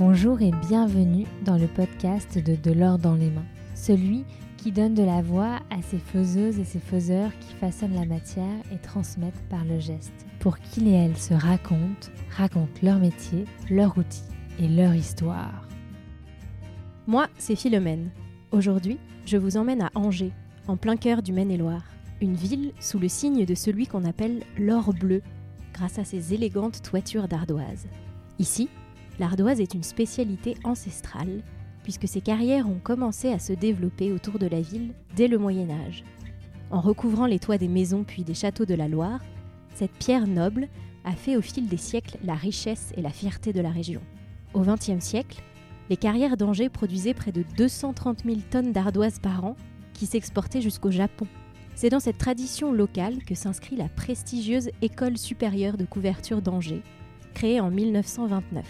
Bonjour et bienvenue dans le podcast de De l'or dans les mains, celui qui donne de la voix à ces faiseuses et ces faiseurs qui façonnent la matière et transmettent par le geste, pour qu'ils et elles se racontent, racontent leur métier, leur outil et leur histoire. Moi, c'est Philomène. Aujourd'hui, je vous emmène à Angers, en plein cœur du Maine-et-Loire, une ville sous le signe de celui qu'on appelle l'or bleu, grâce à ses élégantes toitures d'ardoise. Ici, l'ardoise est une spécialité ancestrale, puisque ces carrières ont commencé à se développer autour de la ville dès le Moyen Âge. En recouvrant les toits des maisons puis des châteaux de la Loire, cette pierre noble a fait au fil des siècles la richesse et la fierté de la région. Au XXe siècle, les carrières d'Angers produisaient près de 230 000 tonnes d'ardoise par an qui s'exportaient jusqu'au Japon. C'est dans cette tradition locale que s'inscrit la prestigieuse École supérieure de couverture d'Angers, créée en 1929.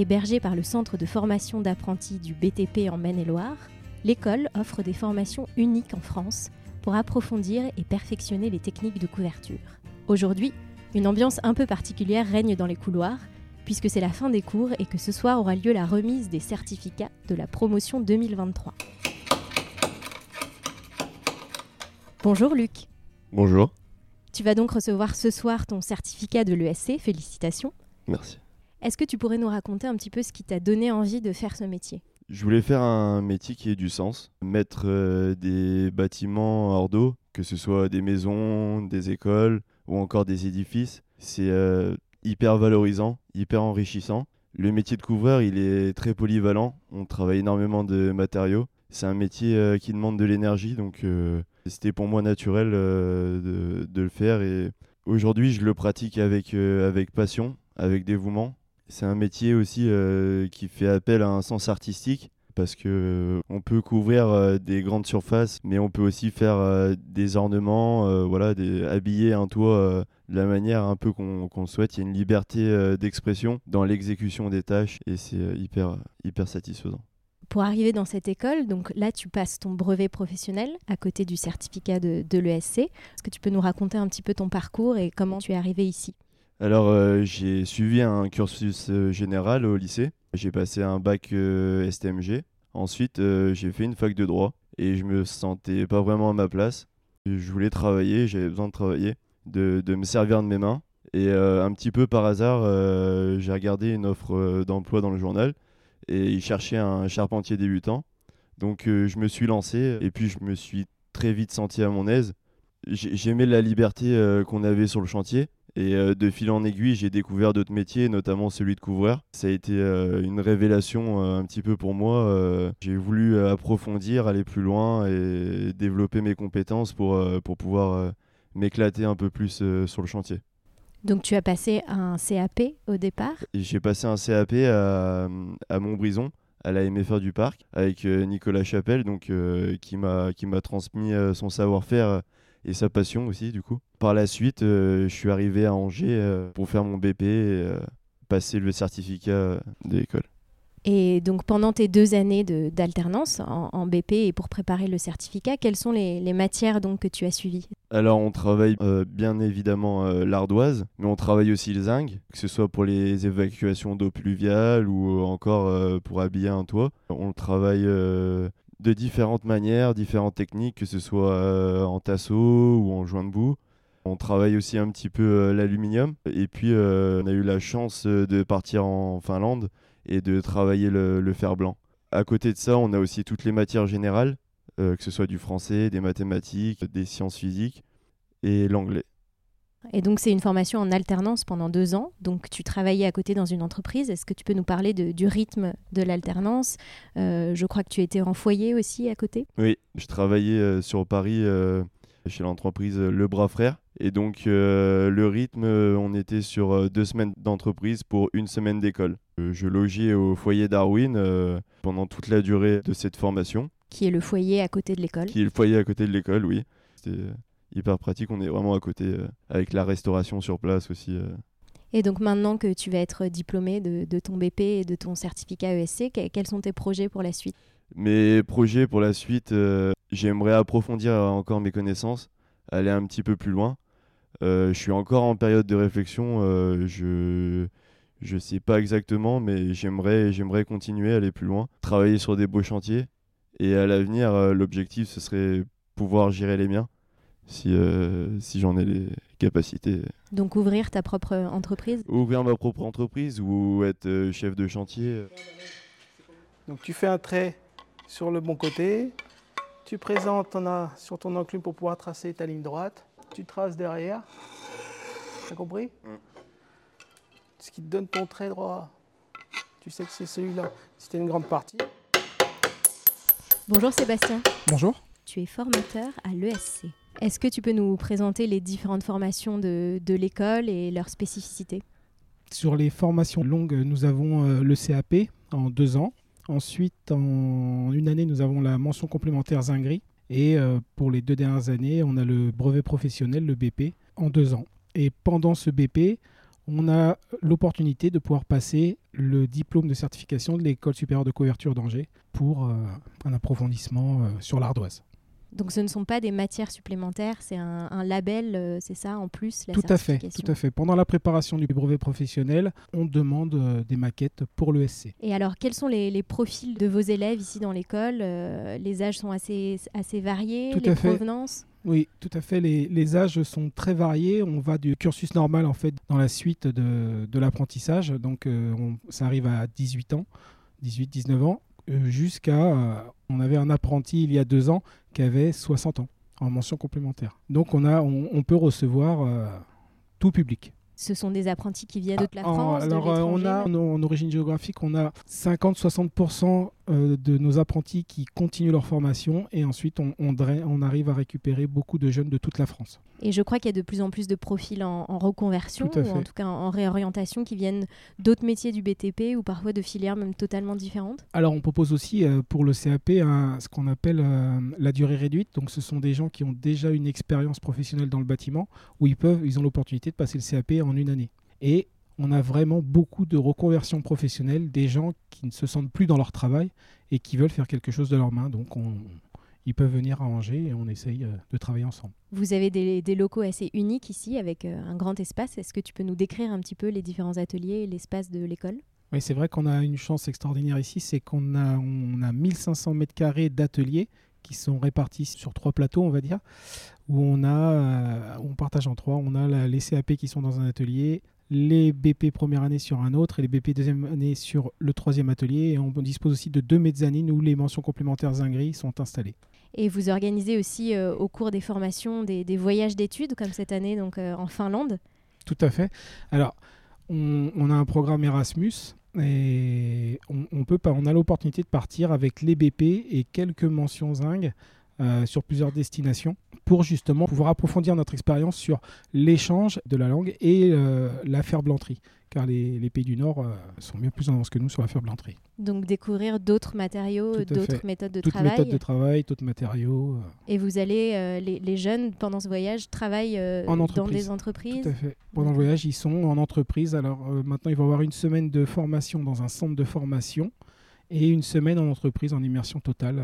Hébergée par le Centre de formation d'apprentis du BTP en Maine-et-Loire, l'école offre des formations uniques en France pour approfondir et perfectionner les techniques de couverture. Aujourd'hui, une ambiance un peu particulière règne dans les couloirs, puisque c'est la fin des cours et que ce soir aura lieu la remise des certificats de la promotion 2023. Bonjour Luc. Bonjour, Tu vas donc recevoir ce soir ton certificat de l'ESC, félicitations. merci. Est-ce que tu pourrais nous raconter un petit peu ce qui t'a donné envie de faire ce métier? Je voulais faire un métier qui ait du sens, mettre euh, des bâtiments hors d'eau, que ce soit des maisons, des écoles ou encore des édifices. C'est euh, hyper valorisant, hyper enrichissant. Le métier de couvreur, il est très polyvalent. On travaille énormément de matériaux. C'est un métier euh, qui demande de l'énergie, donc c'était pour moi naturel de, de le faire. Et aujourd'hui, je le pratique avec, avec passion, avec dévouement. C'est un métier aussi euh, qui fait appel à un sens artistique parce que euh, on peut couvrir euh, des grandes surfaces, mais on peut aussi faire des ornements, voilà, des, habiller un toit de la manière un peu qu'on souhaite. Il y a une liberté d'expression dans l'exécution des tâches et c'est hyper, hyper satisfaisant. Pour arriver dans cette école, donc là tu passes ton brevet professionnel à côté du certificat de, de l'ESC. Est-ce que tu peux nous raconter un petit peu ton parcours et comment tu es arrivé ici? Alors, euh, j'ai suivi un cursus euh, général au lycée. J'ai passé un bac euh, STMG. Ensuite, j'ai fait une fac de droit et je me sentais pas vraiment à ma place. Je voulais travailler, j'avais besoin de travailler, de, de me servir de mes mains. Et un petit peu par hasard, j'ai regardé une offre d'emploi dans le journal et ils cherchaient un charpentier débutant. Donc, je me suis lancé et puis je me suis très vite senti à mon aise. J'ai- J'aimais la liberté qu'on avait sur le chantier. Et euh, de fil en aiguille, j'ai découvert d'autres métiers, notamment celui de couvreur. Ça a été euh, une révélation euh, un petit peu pour moi. J'ai voulu approfondir, aller plus loin et développer mes compétences pour, pour pouvoir m'éclater un peu plus sur le chantier. Donc tu as passé un CAP au départ? J'ai passé un CAP à, à Montbrison, à la MFR du Parc, avec Nicolas Chapelle, donc, euh, qui m'a qui m'a transmis son savoir-faire et sa passion aussi, du coup. Par la suite, euh, je suis arrivé à Angers euh, pour faire mon BP et euh, passer le certificat de l'école. Et donc pendant tes deux années de- d'alternance en, en BP et pour préparer le certificat, quelles sont les, les matières donc que tu as suivies? Alors, on travaille euh, bien évidemment euh, l'ardoise, mais on travaille aussi le zinc, que ce soit pour les évacuations d'eau pluviale ou encore euh, pour habiller un toit. On le travaille de différentes manières, différentes techniques, que ce soit euh, en tasseau ou en joint de boue. On travaille aussi un petit peu euh, l'aluminium. Et puis, euh, on a eu la chance de partir en Finlande et de travailler le, le fer blanc. À côté de ça, on a aussi toutes les matières générales, que ce soit du français, des mathématiques, des sciences physiques et l'anglais. Et donc c'est une formation en alternance pendant deux ans. Donc tu travaillais à côté dans une entreprise. Est-ce que tu peux nous parler de- du rythme de l'alternance? Euh, Je crois que tu étais en foyer aussi à côté. Oui, je travaillais euh, sur Paris euh, chez l'entreprise Le Bras Frère. Et donc, le rythme, on était sur deux semaines d'entreprise pour une semaine d'école. Je logeais au foyer Darwin pendant toute la durée de cette formation, qui est le foyer à côté de l'école. qui est le foyer à côté de l'école, oui. C'était hyper pratique, on est vraiment à côté, euh, avec la restauration sur place aussi. euh. Et donc maintenant que tu vas être diplômé de, de ton BP et de ton certificat ESC, que- quels sont tes projets pour la suite? Mes projets pour la suite, euh, j'aimerais approfondir encore mes connaissances, aller un petit peu plus loin. Je suis encore en période de réflexion. je, Je sais pas exactement, mais j'aimerais, j'aimerais continuer, aller plus loin, travailler sur des beaux chantiers. Et à l'avenir, l'objectif, ce serait pouvoir gérer les miens, si, euh, si j'en ai les capacités. Donc ouvrir ta propre entreprise? Ouvrir ma propre entreprise ou être euh, chef de chantier. Donc tu fais un trait sur le bon côté, tu présentes ton a- sur ton enclume pour pouvoir tracer ta ligne droite, tu traces derrière. T'as compris? Mm. Ce qui te donne ton trait droit. Tu sais que c'est celui-là. C'était une grande partie. Bonjour Sébastien, Bonjour. tu es formateur à l'ESC. Est-ce que tu peux nous présenter les différentes formations de, l'école et leurs spécificités? Sur les formations longues, nous avons euh, le CAP en deux ans. Ensuite, en une année, nous avons la mention complémentaire Zingri. Et euh, pour les deux dernières années, on a le brevet professionnel, le BP, en deux ans. Et pendant ce BP, on a l'opportunité de pouvoir passer le diplôme de certification de l'École supérieure de couverture d'Angers pour euh, un approfondissement sur l'ardoise. Donc ce ne sont pas des matières supplémentaires, c'est un, un label, euh, c'est ça en plus la Tout à fait, tout à fait. Pendant la préparation du brevet professionnel, on demande euh, des maquettes pour l'ESC. Et alors, quels sont les, les profils de vos élèves ici dans l'école Euh, Les âges sont assez, assez variés, Tout les fait. provenances? Oui, tout à fait. Les, les âges sont très variés. On va du cursus normal en fait dans la suite de, de l'apprentissage. Donc euh, on- ça arrive à 18 ans, 18-19 ans, jusqu'à... on avait un apprenti il y a deux ans qui avait 60 ans en mention complémentaire. Donc on, a, on, peut recevoir euh, tout public. Ce sont des apprentis qui viennent de toute la France, alors de euh, on a en, en origine géographique, on a 50-60% euh, de nos apprentis qui continuent leur formation et ensuite on, on dra- on arrive à récupérer beaucoup de jeunes de toute la France. Et je crois qu'il y a de plus en plus de profils en, en reconversion, ou en tout cas en, en réorientation, qui viennent d'autres métiers du BTP ou parfois de filières même totalement différentes. Alors on propose aussi euh, pour le CAP un- ce qu'on appelle euh, la durée réduite. Donc ce sont des gens qui ont déjà une expérience professionnelle dans le bâtiment où ils peuvent, ils ont l'opportunité de passer le CAP en une année. Et on a vraiment beaucoup de reconversions professionnelles, des gens qui ne se sentent plus dans leur travail et qui veulent faire quelque chose de leurs mains. Donc on- ils peuvent venir à Angers et on essaye euh, de travailler ensemble. Vous avez des, des locaux assez uniques ici, avec euh, un grand espace. Est-ce que tu peux nous décrire un petit peu les différents ateliers et l'espace de l'école? Oui, c'est vrai qu'on a une chance extraordinaire ici, c'est qu'on a, on a 1500 mètres carrés d'ateliers qui sont répartis sur trois plateaux, on va dire, où on a, euh, on partage en trois. On a les CAP qui sont dans un atelier, les BP première année sur un autre et les BP deuxième année sur le troisième atelier. Et on dispose aussi de deux mezzanines où les mentions complémentaires Zingri sont installées. Et vous organisez aussi euh, au cours des formations des, des voyages d'études, comme cette année donc euh, en Finlande? Tout à fait. Alors, on, on a un programme Erasmus on, on peut pas, on a l'opportunité de partir avec les BP et quelques mentions Zing euh, sur plusieurs destinations pour justement pouvoir approfondir notre expérience sur l'échange de la langue et euh, la ferblanterie. Car les, les pays du Nord euh, sont bien plus en avance que nous sur la ferblanterie. Donc découvrir d'autres matériaux, d'autres méthodes de Toutes travail. méthodes de travail, d'autres matériaux. euh, Et vous allez, les, les jeunes pendant ce voyage travaillent En dans des entreprises. Tout à fait. Pendant le voyage, ils sont en entreprise. Alors maintenant, il va y avoir une semaine de formation dans un centre de formation et une semaine en entreprise en immersion totale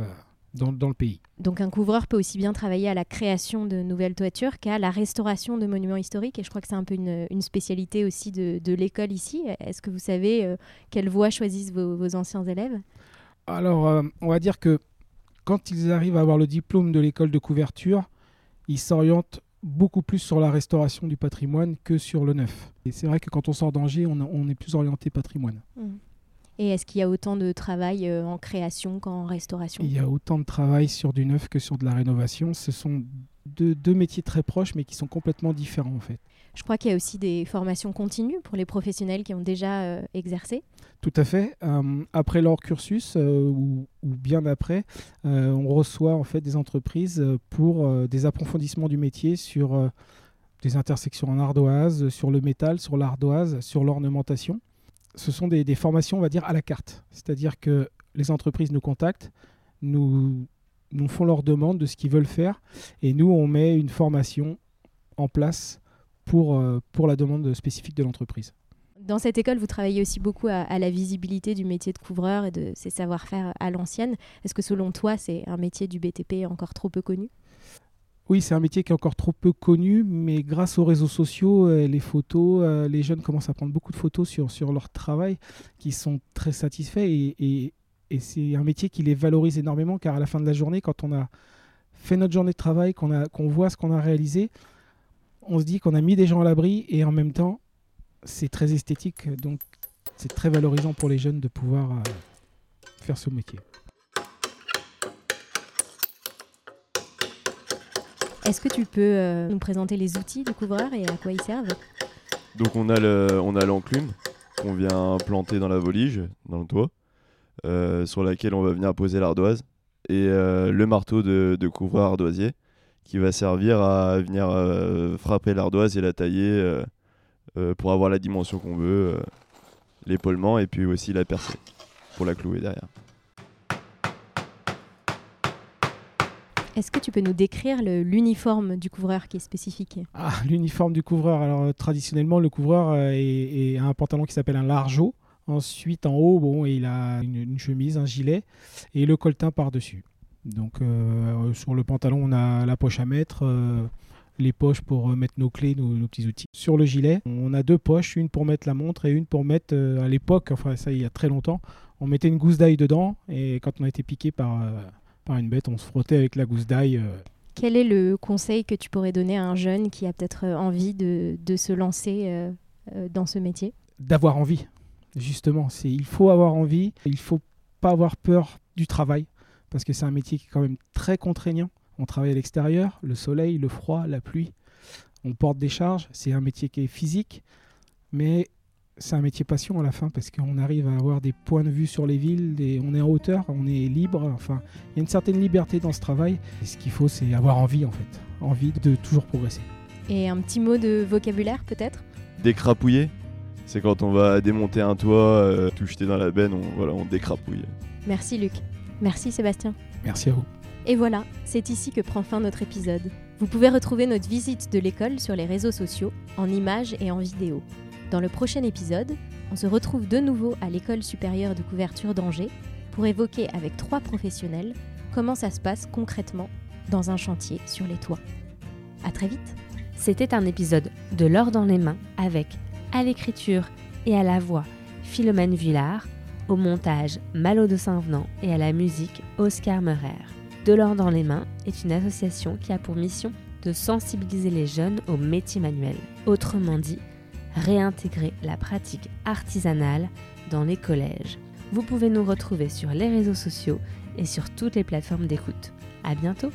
dans, dans le pays. Donc un couvreur peut aussi bien travailler à la création de nouvelles toitures qu'à la restauration de monuments historiques. Et je crois que c'est un peu une, une spécialité aussi de, de l'école ici. Est-ce que vous savez euh, quelle voie choisissent vos, vos anciens élèves? Alors, euh, on va dire que quand ils arrivent à avoir le diplôme de l'école de couverture, ils s'orientent beaucoup plus sur la restauration du patrimoine que sur le neuf. Et c'est vrai que quand on sort d'Angers, on, on est plus orienté patrimoine. Et est-ce qu'il y a autant de travail euh, en création qu'en restauration? Il y a autant de travail sur du neuf que sur de la rénovation. Ce sont deux, deux métiers très proches, mais qui sont complètement différents en fait. Je crois qu'il y a aussi des formations continues pour les professionnels qui ont déjà euh, exercé. Tout à fait. Euh, après leur cursus euh, ou, ou bien après, on reçoit en fait des entreprises pour des approfondissements du métier sur des intersections en ardoise, sur le métal, sur l'ardoise, sur l'ornementation. Ce sont des, formations, on va dire, à la carte. C'est-à-dire que les entreprises nous contactent, nous, nous font leur demande de ce qu'ils veulent faire, et nous, on met une formation en place pour, euh, pour la demande spécifique de l'entreprise. Dans cette école, vous travaillez aussi beaucoup à la visibilité du métier de couvreur et de ses savoir-faire à l'ancienne. Est-ce que selon toi, c'est un métier du BTP encore trop peu connu? Oui, c'est un métier qui est encore trop peu connu, mais grâce aux réseaux sociaux, euh, les photos, euh, les jeunes commencent à prendre beaucoup de photos sur, leur travail, qui sont très satisfaits. Et, c'est un métier qui les valorise énormément, car à la fin de la journée, quand on a fait notre journée de travail, qu'on voit ce qu'on a réalisé, on se dit qu'on a mis des gens à l'abri, et en même temps, c'est très esthétique. Donc, c'est très valorisant pour les jeunes de pouvoir euh, faire ce métier. Est-ce que tu peux euh, nous présenter les outils du couvreur et à quoi ils servent? Donc on a le, on a l'enclume qu'on vient planter dans la volige, dans le toit, euh, sur laquelle on va venir poser l'ardoise, et euh, le marteau de, de couvreur ardoisier qui va servir à venir frapper l'ardoise et la tailler pour avoir la dimension qu'on veut, l'épaulement et puis aussi la percer pour la clouer derrière. Est-ce que tu peux nous décrire l'uniforme du couvreur qui est spécifique? Ah, l'uniforme du couvreur. Alors, euh, traditionnellement, le couvreur euh, a un pantalon qui s'appelle un largeau. Ensuite, en haut, il a une, chemise, un gilet et le colletin par-dessus. Donc, euh, sur le pantalon, on a la poche à mettre, euh, les poches pour euh, mettre nos clés, nos, petits outils. Sur le gilet, on a deux poches, une pour mettre la montre et une pour mettre, euh, à l'époque, enfin, ça, il y a très longtemps, on mettait une gousse d'ail dedans et quand on a été piqué par, euh, par une bête, on se frottait avec la gousse d'ail. euh, Quel est le conseil que tu pourrais donner à un jeune qui a peut-être euh, envie de, de se lancer euh, dans ce métier? D'avoir envie. Justement, c'est il faut avoir envie, il faut pas avoir peur du travail parce que c'est un métier qui est quand même très contraignant. On travaille à l'extérieur, le soleil, le froid, la pluie. On porte des charges, c'est un métier qui est physique, mais c'est un métier passion à la fin parce qu'on arrive à avoir des points de vue sur les villes, des- on est en hauteur, on est libre, enfin, il y a une certaine liberté dans ce travail. Et ce qu'il faut, c'est avoir envie en fait, envie de toujours progresser. Et un petit mot de vocabulaire peut-être? Décrapouiller, c'est quand on va démonter un toit, euh, tout jeter dans la benne, on, voilà, on décrapouille. Merci Luc. Merci Sébastien. Merci à vous. Et voilà, c'est ici que prend fin notre épisode. Vous pouvez retrouver notre visite de l'école sur les réseaux sociaux, en images et en vidéo. Dans le prochain épisode, on se retrouve de nouveau à l'école supérieure de couverture d'Angers pour évoquer avec trois professionnels comment ça se passe concrètement dans un chantier sur les toits. À très vite. C'était un épisode de L'or dans les mains avec, à l'écriture et à la voix, Philomène Villard, au montage Malo de Saint-Venant et à la musique Oscar Meurer. De l'or dans les mains est une association qui a pour mission de sensibiliser les jeunes aux métiers manuels. Autrement dit, réintégrer la pratique artisanale dans les collèges. Vous pouvez nous retrouver sur les réseaux sociaux et sur toutes les plateformes d'écoute. À bientôt!